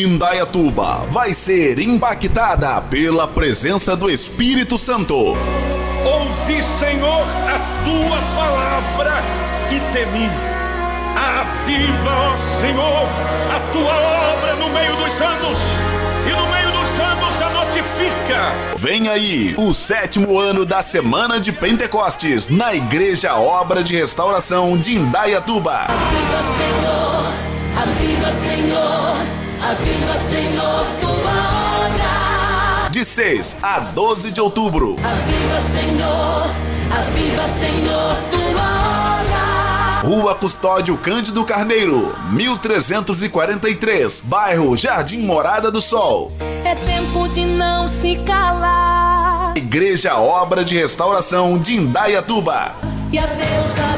Indaiatuba vai ser impactada pela presença do Espírito Santo. Ouvi, Senhor, a tua palavra e temi. Aviva, ó Senhor, a tua obra no meio dos anos e no meio dos anos a notifica. Vem aí o sétimo ano da Semana de Pentecostes na Igreja Obra de Restauração de Indaiatuba. Aviva, Senhor, aviva, Senhor, aviva, Senhor, tua obra. De 6 a 12 de outubro. Aviva, Senhor, aviva, Senhor, tua obra. Rua Custódio Cândido Carneiro, 1343, bairro Jardim Morada do Sol. É tempo de não se calar Igreja Obra de Restauração de Indaiatuba. e a Deus adorar.